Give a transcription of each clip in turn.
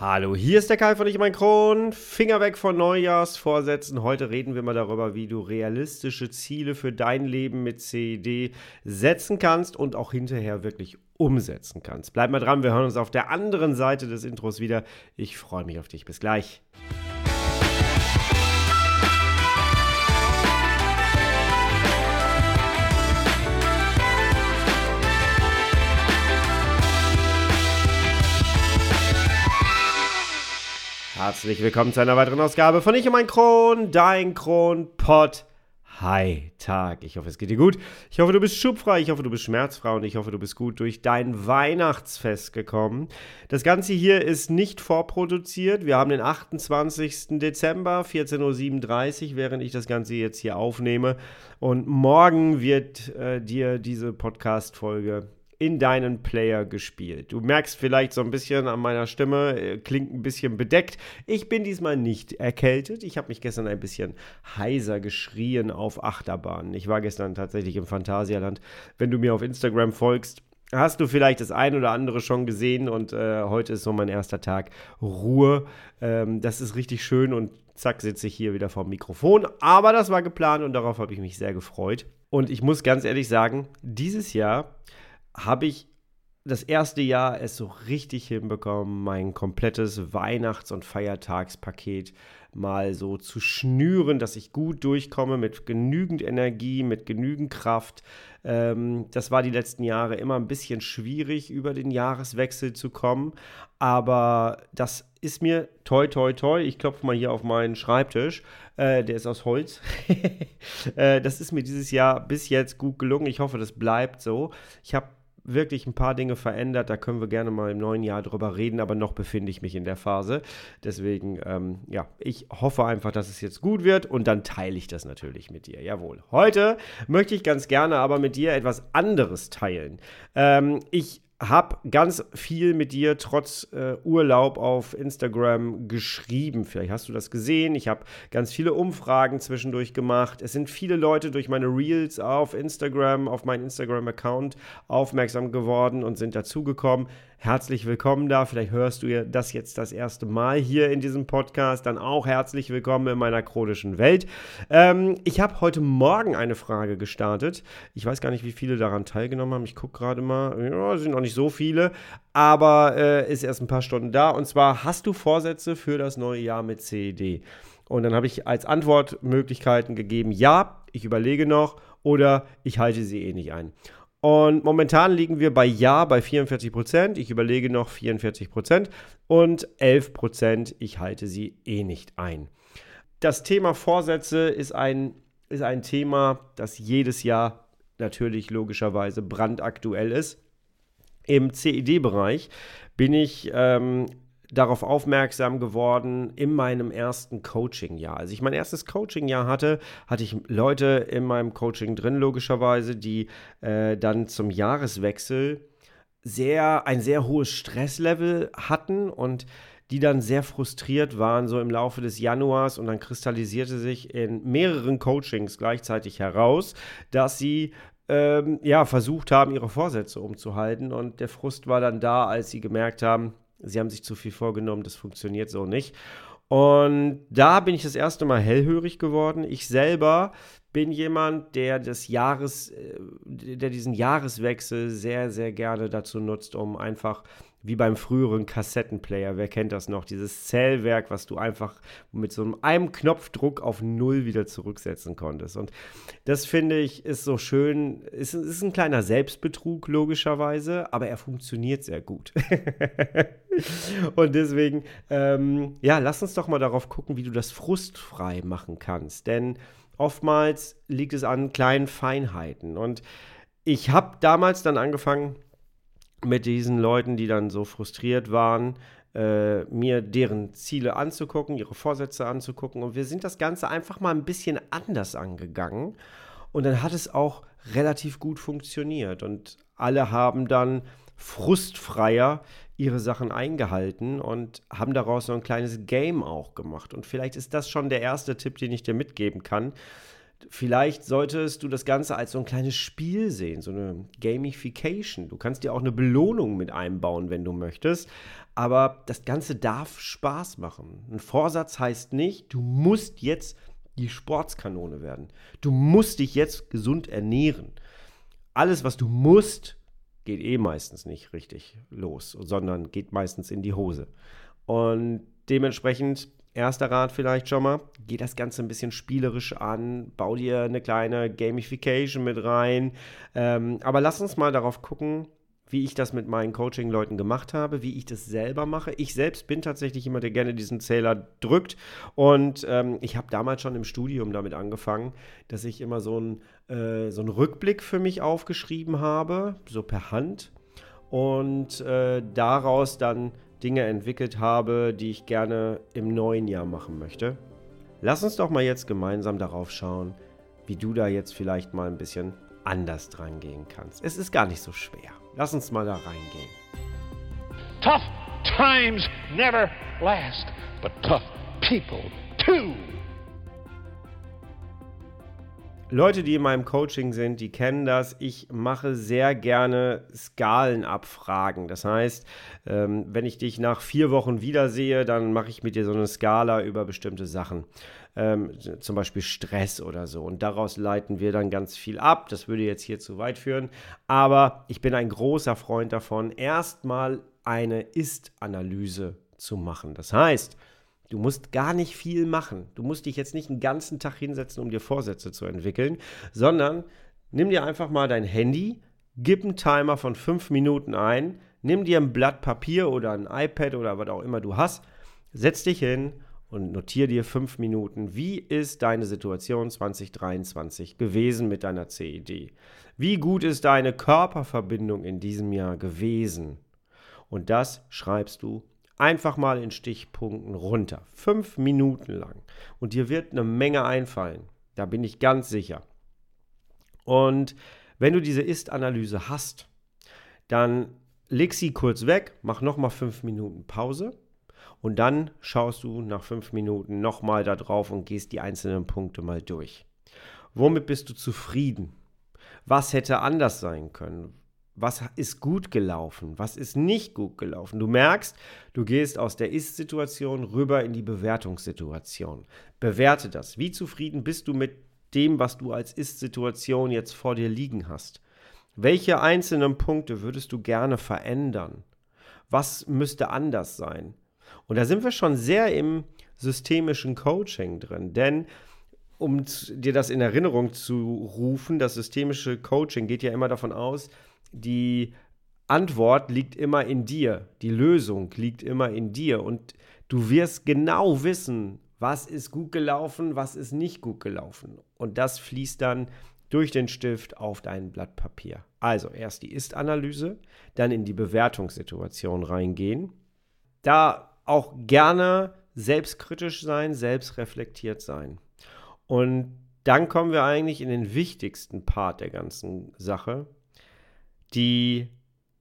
Hallo, hier ist der Kai von Ich mein Kron. Finger weg von Neujahrsvorsätzen. Heute reden wir mal darüber, wie du realistische Ziele für dein Leben mit CED setzen kannst und auch hinterher wirklich umsetzen kannst. Bleib mal dran, wir hören uns auf der anderen Seite des Intros wieder. Ich freue mich auf dich. Bis gleich. Herzlich willkommen zu einer weiteren Ausgabe von Ich und mein Kron, dein Kronpott. Hi, Tag. Ich hoffe, es geht dir gut. Ich hoffe, du bist schubfrei. Ich hoffe, du bist schmerzfrei. Und ich hoffe, du bist gut durch dein Weihnachtsfest gekommen. Das Ganze hier ist nicht vorproduziert. Wir haben den 28. Dezember, 14.37 Uhr, während ich das Ganze jetzt hier aufnehme. Und morgen wird äh, dir diese Podcast-Folge in deinen Player gespielt. Du merkst vielleicht so ein bisschen an meiner Stimme, äh, klingt ein bisschen bedeckt. Ich bin diesmal nicht erkältet. Ich habe mich gestern ein bisschen heiser geschrien auf Achterbahnen. Ich war gestern tatsächlich im Phantasialand. Wenn du mir auf Instagram folgst, hast du vielleicht das ein oder andere schon gesehen und äh, heute ist so mein erster Tag Ruhe. Ähm, das ist richtig schön und zack sitze ich hier wieder vorm Mikrofon. Aber das war geplant und darauf habe ich mich sehr gefreut. Und ich muss ganz ehrlich sagen, dieses Jahr habe ich das erste Jahr es so richtig hinbekommen, mein komplettes Weihnachts- und Feiertagspaket mal so zu schnüren, dass ich gut durchkomme mit genügend Energie, mit genügend Kraft. Ähm, das war die letzten Jahre immer ein bisschen schwierig, über den Jahreswechsel zu kommen. Aber das ist mir toi, toi, toi. Ich klopfe mal hier auf meinen Schreibtisch. Äh, der ist aus Holz. äh, das ist mir dieses Jahr bis jetzt gut gelungen. Ich hoffe, das bleibt so. Ich habe wirklich ein paar Dinge verändert. Da können wir gerne mal im neuen Jahr drüber reden, aber noch befinde ich mich in der Phase. Deswegen, ähm, ja, ich hoffe einfach, dass es jetzt gut wird und dann teile ich das natürlich mit dir. Jawohl. Heute möchte ich ganz gerne aber mit dir etwas anderes teilen. Ähm, ich habe ganz viel mit dir trotz äh, Urlaub auf Instagram geschrieben. Vielleicht hast du das gesehen. Ich habe ganz viele Umfragen zwischendurch gemacht. Es sind viele Leute durch meine Reels auf Instagram, auf meinen Instagram-Account aufmerksam geworden und sind dazugekommen herzlich willkommen da. Vielleicht hörst du das jetzt das erste Mal hier in diesem Podcast. Dann auch herzlich willkommen in meiner chronischen Welt. Ähm, ich habe heute Morgen eine Frage gestartet. Ich weiß gar nicht, wie viele daran teilgenommen haben. Ich gucke gerade mal. Ja, sind noch nicht so viele, aber äh, ist erst ein paar Stunden da. Und zwar, hast du Vorsätze für das neue Jahr mit CED? Und dann habe ich als Antwortmöglichkeiten gegeben, ja, ich überlege noch oder ich halte sie eh nicht ein. Und momentan liegen wir bei Ja bei 44 Prozent. Ich überlege noch 44 Prozent. Und 11 Prozent, ich halte sie eh nicht ein. Das Thema Vorsätze ist ein, ist ein Thema, das jedes Jahr natürlich logischerweise brandaktuell ist. Im CED-Bereich bin ich ähm, darauf aufmerksam geworden in meinem ersten Coaching-Jahr. Als ich mein erstes Coaching-Jahr hatte, hatte ich Leute in meinem Coaching drin, logischerweise, die äh, dann zum Jahreswechsel sehr, ein sehr hohes Stresslevel hatten und die dann sehr frustriert waren, so im Laufe des Januars. Und dann kristallisierte sich in mehreren Coachings gleichzeitig heraus, dass sie ähm, ja, versucht haben, ihre Vorsätze umzuhalten. Und der Frust war dann da, als sie gemerkt haben, sie haben sich zu viel vorgenommen, das funktioniert so nicht. Und da bin ich das erste Mal hellhörig geworden. Ich selber bin jemand, der das Jahres, äh, der diesen Jahreswechsel sehr, sehr gerne dazu nutzt, um einfach wie beim früheren Kassettenplayer, wer kennt das noch, dieses Zählwerk, was du einfach mit so einem Knopfdruck auf Null wieder zurücksetzen konntest. Und das finde ich ist so schön, ist, ist ein kleiner Selbstbetrug logischerweise, aber er funktioniert sehr gut. Und deswegen, ähm, ja, lass uns doch mal darauf gucken, wie du das frustfrei machen kannst. Denn oftmals liegt es an kleinen Feinheiten. Und ich habe damals dann angefangen, mit diesen Leuten, die dann so frustriert waren, äh, mir deren Ziele anzugucken, ihre Vorsätze anzugucken. Und wir sind das Ganze einfach mal ein bisschen anders angegangen. Und dann hat es auch relativ gut funktioniert. Und alle haben dann frustfreier ihre Sachen eingehalten und haben daraus so ein kleines Game auch gemacht. Und vielleicht ist das schon der erste Tipp, den ich dir mitgeben kann. Vielleicht solltest du das Ganze als so ein kleines Spiel sehen, so eine Gamification. Du kannst dir auch eine Belohnung mit einbauen, wenn du möchtest. aber das Ganze darf Spaß machen. Ein Vorsatz heißt nicht, du musst jetzt die Sportskanone werden. Du musst dich jetzt gesund ernähren. Alles, was du musst, geht eh meistens nicht richtig los, sondern geht meistens in die Hose. Und dementsprechend, erster Rat vielleicht schon mal, geh das Ganze ein bisschen spielerisch an, bau dir eine kleine Gamification mit rein. Ähm, aber lass uns mal darauf gucken, wie ich das mit meinen Coaching-Leuten gemacht habe, wie ich das selber mache. Ich selbst bin tatsächlich jemand, der gerne diesen Zähler drückt. Und ähm, ich habe damals schon im Studium damit angefangen, dass ich immer so, ein, äh, so einen Rückblick für mich aufgeschrieben habe, so per Hand. Und äh, daraus dann Dinge entwickelt habe, die ich gerne im neuen Jahr machen möchte. Lass uns doch mal jetzt gemeinsam darauf schauen, wie du da jetzt vielleicht mal ein bisschen anders dran gehen kannst. Es ist gar nicht so schwer. Lass uns mal da reingehen. Tough times never last, but tough people Leute, die in meinem Coaching sind, die kennen das. Ich mache sehr gerne Skalenabfragen. Das heißt, ähm, wenn ich dich nach vier Wochen wiedersehe, dann mache ich mit dir so eine Skala über bestimmte Sachen. Ähm, zum Beispiel Stress oder so. Und daraus leiten wir dann ganz viel ab. Das würde jetzt hier zu weit führen. Aber ich bin ein großer Freund davon, erstmal eine Ist-Analyse zu machen. Das heißt, Du musst gar nicht viel machen. Du musst dich jetzt nicht einen ganzen Tag hinsetzen, um dir Vorsätze zu entwickeln, sondern nimm dir einfach mal dein Handy, gib einen Timer von fünf Minuten ein, nimm dir ein Blatt Papier oder ein iPad oder was auch immer du hast, setz dich hin und notier dir fünf Minuten, wie ist deine Situation 2023 gewesen mit deiner CED? Wie gut ist deine Körperverbindung in diesem Jahr gewesen? Und das schreibst du einfach mal in Stichpunkten runter. Fünf Minuten lang. Und dir wird eine Menge einfallen. Da bin ich ganz sicher. Und wenn du diese Ist-Analyse hast, dann leg sie kurz weg, mach nochmal fünf Minuten Pause und dann schaust du nach fünf Minuten nochmal da drauf und gehst die einzelnen Punkte mal durch. Womit bist du zufrieden? Was hätte anders sein können? Was ist gut gelaufen, was ist nicht gut gelaufen. Du merkst, du gehst aus der Ist-Situation rüber in die Bewertungssituation. Bewerte das. Wie zufrieden bist du mit dem, was du als Ist-Situation jetzt vor dir liegen hast? Welche einzelnen Punkte würdest du gerne verändern? Was müsste anders sein? Und da sind wir schon sehr im systemischen Coaching drin, denn um dir das in Erinnerung zu rufen, das systemische Coaching geht ja immer davon aus, die Antwort liegt immer in dir, die Lösung liegt immer in dir und du wirst genau wissen, was ist gut gelaufen, was ist nicht gut gelaufen. Und das fließt dann durch den Stift auf dein Blatt Papier. Also erst die Ist-Analyse, dann in die Bewertungssituation reingehen. Da auch gerne selbstkritisch sein, selbstreflektiert sein. Und dann kommen wir eigentlich in den wichtigsten Part der ganzen Sache, die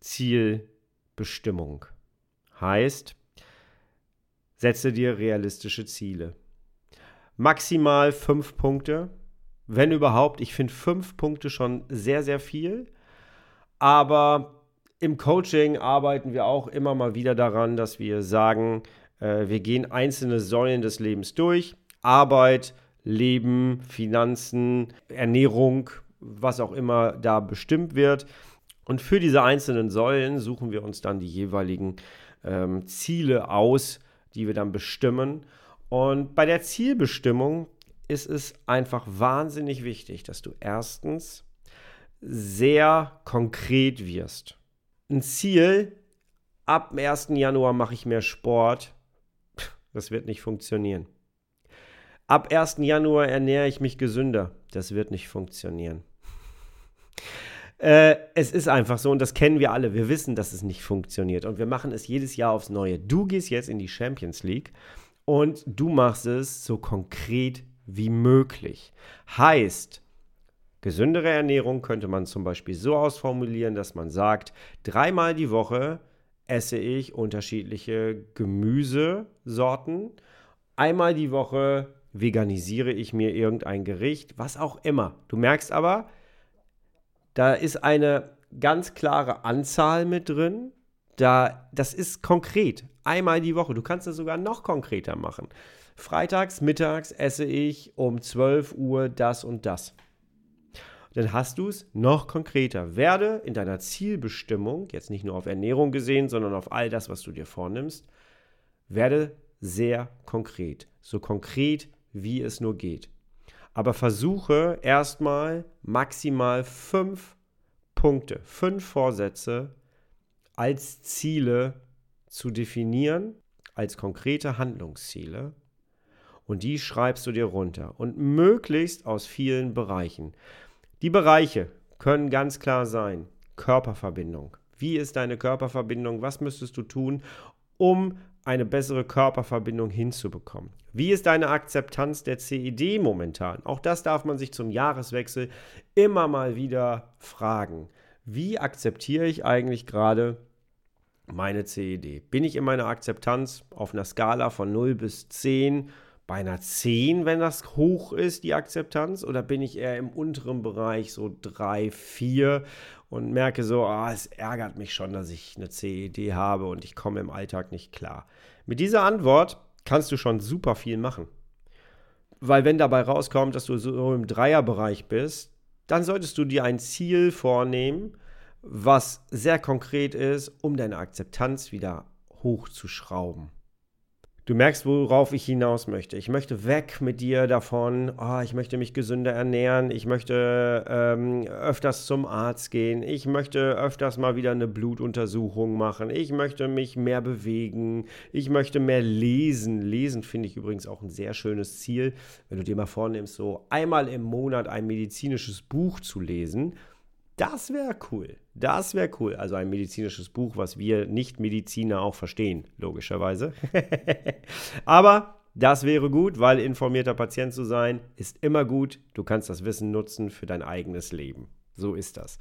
Zielbestimmung. Heißt, setze dir realistische Ziele. Maximal fünf Punkte, wenn überhaupt. Ich finde fünf Punkte schon sehr, sehr viel. Aber im Coaching arbeiten wir auch immer mal wieder daran, dass wir sagen, äh, wir gehen einzelne Säulen des Lebens durch. Arbeit, Leben, Finanzen, Ernährung, was auch immer da bestimmt wird. Und für diese einzelnen Säulen suchen wir uns dann die jeweiligen ähm, Ziele aus, die wir dann bestimmen. Und bei der Zielbestimmung ist es einfach wahnsinnig wichtig, dass du erstens sehr konkret wirst. Ein Ziel, ab dem 1. Januar mache ich mehr Sport, das wird nicht funktionieren. Ab 1. Januar ernähre ich mich gesünder, das wird nicht funktionieren. Äh, es ist einfach so und das kennen wir alle. Wir wissen, dass es nicht funktioniert und wir machen es jedes Jahr aufs Neue. Du gehst jetzt in die Champions League und du machst es so konkret wie möglich. Heißt, gesündere Ernährung könnte man zum Beispiel so ausformulieren, dass man sagt, dreimal die Woche esse ich unterschiedliche Gemüsesorten. Einmal die Woche veganisiere ich mir irgendein Gericht, was auch immer. Du merkst aber, da ist eine ganz klare Anzahl mit drin. Da, das ist konkret. Einmal die Woche. Du kannst es sogar noch konkreter machen. Freitags, mittags esse ich um 12 Uhr das und das. Dann hast du es noch konkreter. Werde in deiner Zielbestimmung, jetzt nicht nur auf Ernährung gesehen, sondern auf all das, was du dir vornimmst, werde sehr konkret. So konkret, wie es nur geht. Aber versuche erstmal maximal fünf Punkte, fünf Vorsätze als Ziele zu definieren, als konkrete Handlungsziele. Und die schreibst du dir runter. Und möglichst aus vielen Bereichen. Die Bereiche können ganz klar sein. Körperverbindung. Wie ist deine Körperverbindung? Was müsstest du tun, um eine bessere Körperverbindung hinzubekommen? Wie ist deine Akzeptanz der CED momentan? Auch das darf man sich zum Jahreswechsel immer mal wieder fragen. Wie akzeptiere ich eigentlich gerade meine CED? Bin ich in meiner Akzeptanz auf einer Skala von 0 bis 10 bei einer 10, wenn das hoch ist, die Akzeptanz? Oder bin ich eher im unteren Bereich, so 3, 4 und merke so, ah, es ärgert mich schon, dass ich eine CED habe und ich komme im Alltag nicht klar? Mit dieser Antwort kannst du schon super viel machen. Weil wenn dabei rauskommt, dass du so im Dreierbereich bist, dann solltest du dir ein Ziel vornehmen, was sehr konkret ist, um deine Akzeptanz wieder hochzuschrauben. Du merkst, worauf ich hinaus möchte. Ich möchte weg mit dir davon, oh, ich möchte mich gesünder ernähren, ich möchte ähm, öfters zum Arzt gehen, ich möchte öfters mal wieder eine Blutuntersuchung machen, ich möchte mich mehr bewegen, ich möchte mehr lesen. Lesen finde ich übrigens auch ein sehr schönes Ziel, wenn du dir mal vornimmst, so einmal im Monat ein medizinisches Buch zu lesen das wäre cool. Das wäre cool. Also ein medizinisches Buch, was wir Nicht-Mediziner auch verstehen, logischerweise. Aber das wäre gut, weil informierter Patient zu sein ist immer gut. Du kannst das Wissen nutzen für dein eigenes Leben. So ist das.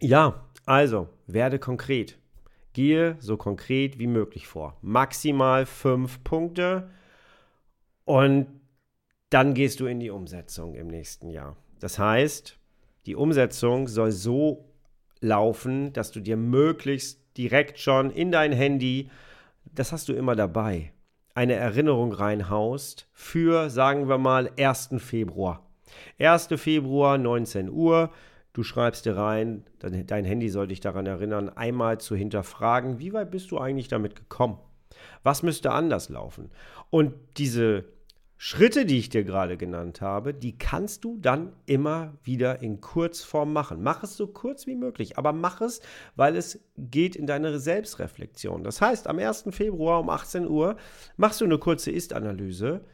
Ja, also werde konkret. Gehe so konkret wie möglich vor. Maximal fünf Punkte und dann gehst du in die Umsetzung im nächsten Jahr. Das heißt, die Umsetzung soll so laufen, dass du dir möglichst direkt schon in dein Handy, das hast du immer dabei, eine Erinnerung reinhaust für, sagen wir mal, 1. Februar. 1. Februar, 19 Uhr. Du schreibst dir rein, dein Handy soll dich daran erinnern, einmal zu hinterfragen, wie weit bist du eigentlich damit gekommen? Was müsste anders laufen? Und diese Schritte, die ich dir gerade genannt habe, die kannst du dann immer wieder in Kurzform machen. Mach es so kurz wie möglich, aber mach es, weil es geht in deine Selbstreflexion. Das heißt, am 1. Februar um 18 Uhr machst du eine kurze Ist-Analyse,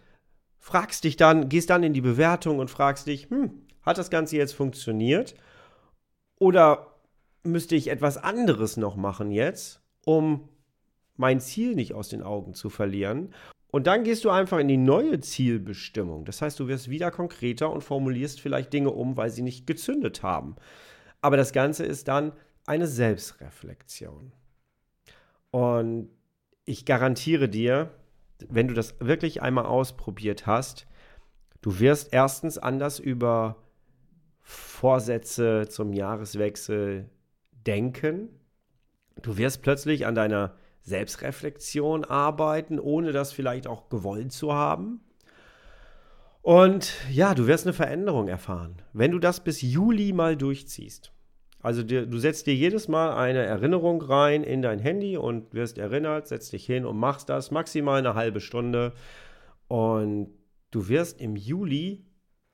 fragst dich dann, gehst dann in die Bewertung und fragst dich, hm, hat das Ganze jetzt funktioniert? Oder müsste ich etwas anderes noch machen jetzt, um mein Ziel nicht aus den Augen zu verlieren? Und dann gehst du einfach in die neue Zielbestimmung. Das heißt, du wirst wieder konkreter und formulierst vielleicht Dinge um, weil sie nicht gezündet haben. Aber das Ganze ist dann eine Selbstreflexion. Und ich garantiere dir, wenn du das wirklich einmal ausprobiert hast, du wirst erstens anders über Vorsätze zum Jahreswechsel denken. Du wirst plötzlich an deiner Selbstreflexion arbeiten, ohne das vielleicht auch gewollt zu haben. Und ja, du wirst eine Veränderung erfahren, wenn du das bis Juli mal durchziehst. Also dir, du setzt dir jedes Mal eine Erinnerung rein in dein Handy und wirst erinnert, setzt dich hin und machst das maximal eine halbe Stunde. Und du wirst im Juli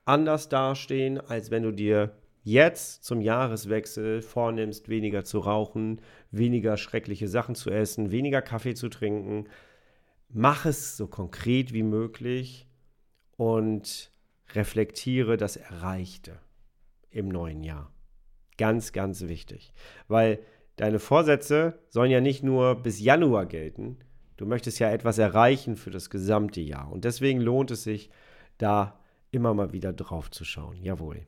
anders dastehen, als wenn du dir jetzt zum Jahreswechsel vornimmst, weniger zu rauchen, weniger schreckliche Sachen zu essen, weniger Kaffee zu trinken, mach es so konkret wie möglich und reflektiere das Erreichte im neuen Jahr. Ganz, ganz wichtig, weil deine Vorsätze sollen ja nicht nur bis Januar gelten, du möchtest ja etwas erreichen für das gesamte Jahr und deswegen lohnt es sich, da immer mal wieder drauf zu schauen. Jawohl.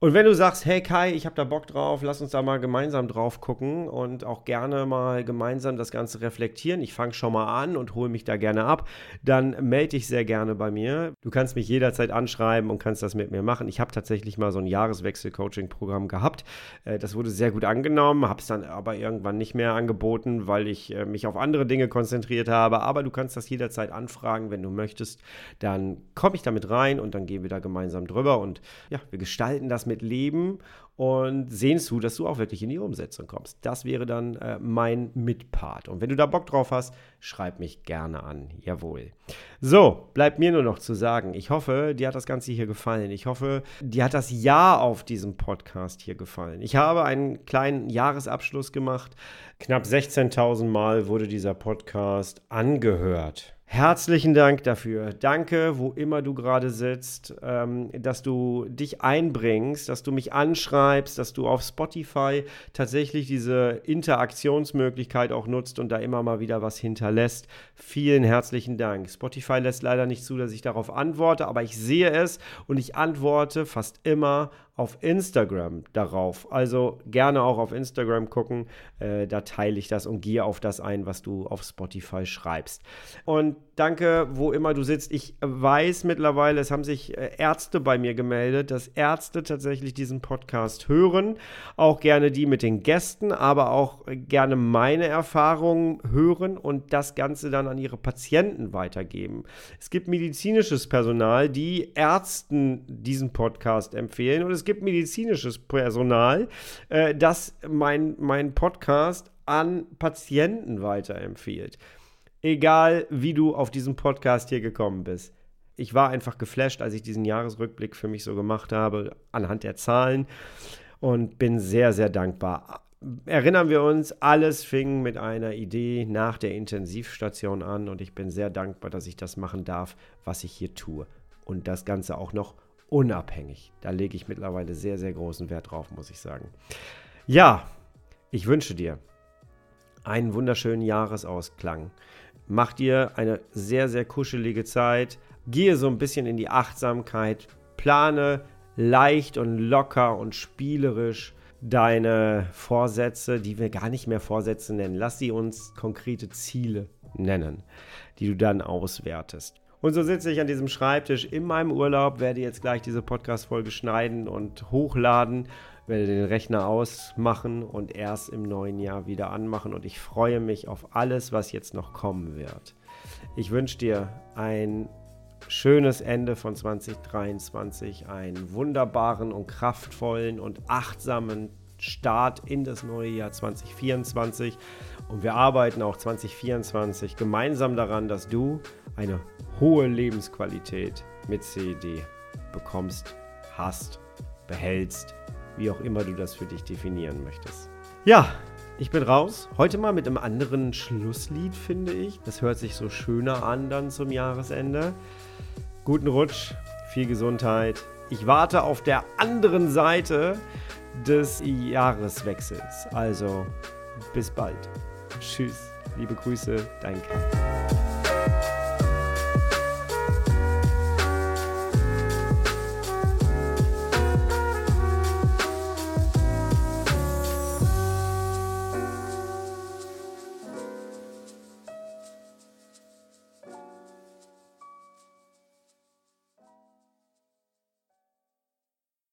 Und wenn du sagst, hey Kai, ich habe da Bock drauf, lass uns da mal gemeinsam drauf gucken und auch gerne mal gemeinsam das Ganze reflektieren. Ich fange schon mal an und hole mich da gerne ab. Dann melde dich sehr gerne bei mir. Du kannst mich jederzeit anschreiben und kannst das mit mir machen. Ich habe tatsächlich mal so ein Jahreswechsel-Coaching-Programm gehabt. Äh, das wurde sehr gut angenommen, habe es dann aber irgendwann nicht mehr angeboten, weil ich äh, mich auf andere Dinge konzentriert habe. Aber du kannst das jederzeit anfragen, wenn du möchtest. Dann komme ich damit rein und dann gehen wir da gemeinsam drüber und ja, wir gestalten das mit Leben und sehen zu, dass du auch wirklich in die Umsetzung kommst. Das wäre dann äh, mein Mitpart. Und wenn du da Bock drauf hast, schreib mich gerne an. Jawohl. So, bleibt mir nur noch zu sagen, ich hoffe, dir hat das Ganze hier gefallen. Ich hoffe, dir hat das Jahr auf diesem Podcast hier gefallen. Ich habe einen kleinen Jahresabschluss gemacht. Knapp 16.000 Mal wurde dieser Podcast angehört. Herzlichen Dank dafür. Danke, wo immer du gerade sitzt, ähm, dass du dich einbringst, dass du mich anschreibst, dass du auf Spotify tatsächlich diese Interaktionsmöglichkeit auch nutzt und da immer mal wieder was hinterlässt. Vielen herzlichen Dank. Spotify lässt leider nicht zu, dass ich darauf antworte, aber ich sehe es und ich antworte fast immer auf Instagram darauf. Also gerne auch auf Instagram gucken. Äh, da teile ich das und gehe auf das ein, was du auf Spotify schreibst. Und danke, wo immer du sitzt. Ich weiß mittlerweile, es haben sich äh, Ärzte bei mir gemeldet, dass Ärzte tatsächlich diesen Podcast hören. Auch gerne die mit den Gästen, aber auch gerne meine Erfahrungen hören und das Ganze dann an ihre Patienten weitergeben. Es gibt medizinisches Personal, die Ärzten diesen Podcast empfehlen und es gibt medizinisches Personal, äh, das mein, mein Podcast an Patienten weiterempfiehlt. Egal, wie du auf diesen Podcast hier gekommen bist. Ich war einfach geflasht, als ich diesen Jahresrückblick für mich so gemacht habe, anhand der Zahlen und bin sehr, sehr dankbar. Erinnern wir uns, alles fing mit einer Idee nach der Intensivstation an und ich bin sehr dankbar, dass ich das machen darf, was ich hier tue. Und das Ganze auch noch unabhängig. Da lege ich mittlerweile sehr, sehr großen Wert drauf, muss ich sagen. Ja, ich wünsche dir einen wunderschönen Jahresausklang. Mach dir eine sehr, sehr kuschelige Zeit. Gehe so ein bisschen in die Achtsamkeit. Plane leicht und locker und spielerisch deine Vorsätze, die wir gar nicht mehr Vorsätze nennen. Lass sie uns konkrete Ziele nennen, die du dann auswertest. Und so sitze ich an diesem Schreibtisch in meinem Urlaub, werde jetzt gleich diese Podcast-Folge schneiden und hochladen, werde den Rechner ausmachen und erst im neuen Jahr wieder anmachen. Und ich freue mich auf alles, was jetzt noch kommen wird. Ich wünsche dir ein schönes Ende von 2023, einen wunderbaren und kraftvollen und achtsamen Start in das neue Jahr 2024. Und wir arbeiten auch 2024 gemeinsam daran, dass du eine hohe Lebensqualität mit CED bekommst, hast, behältst, wie auch immer du das für dich definieren möchtest. Ja, ich bin raus. Heute mal mit einem anderen Schlusslied, finde ich. Das hört sich so schöner an dann zum Jahresende. Guten Rutsch, viel Gesundheit. Ich warte auf der anderen Seite des Jahreswechsels. Also bis bald. Tschüss. Liebe Grüße, dein Kai.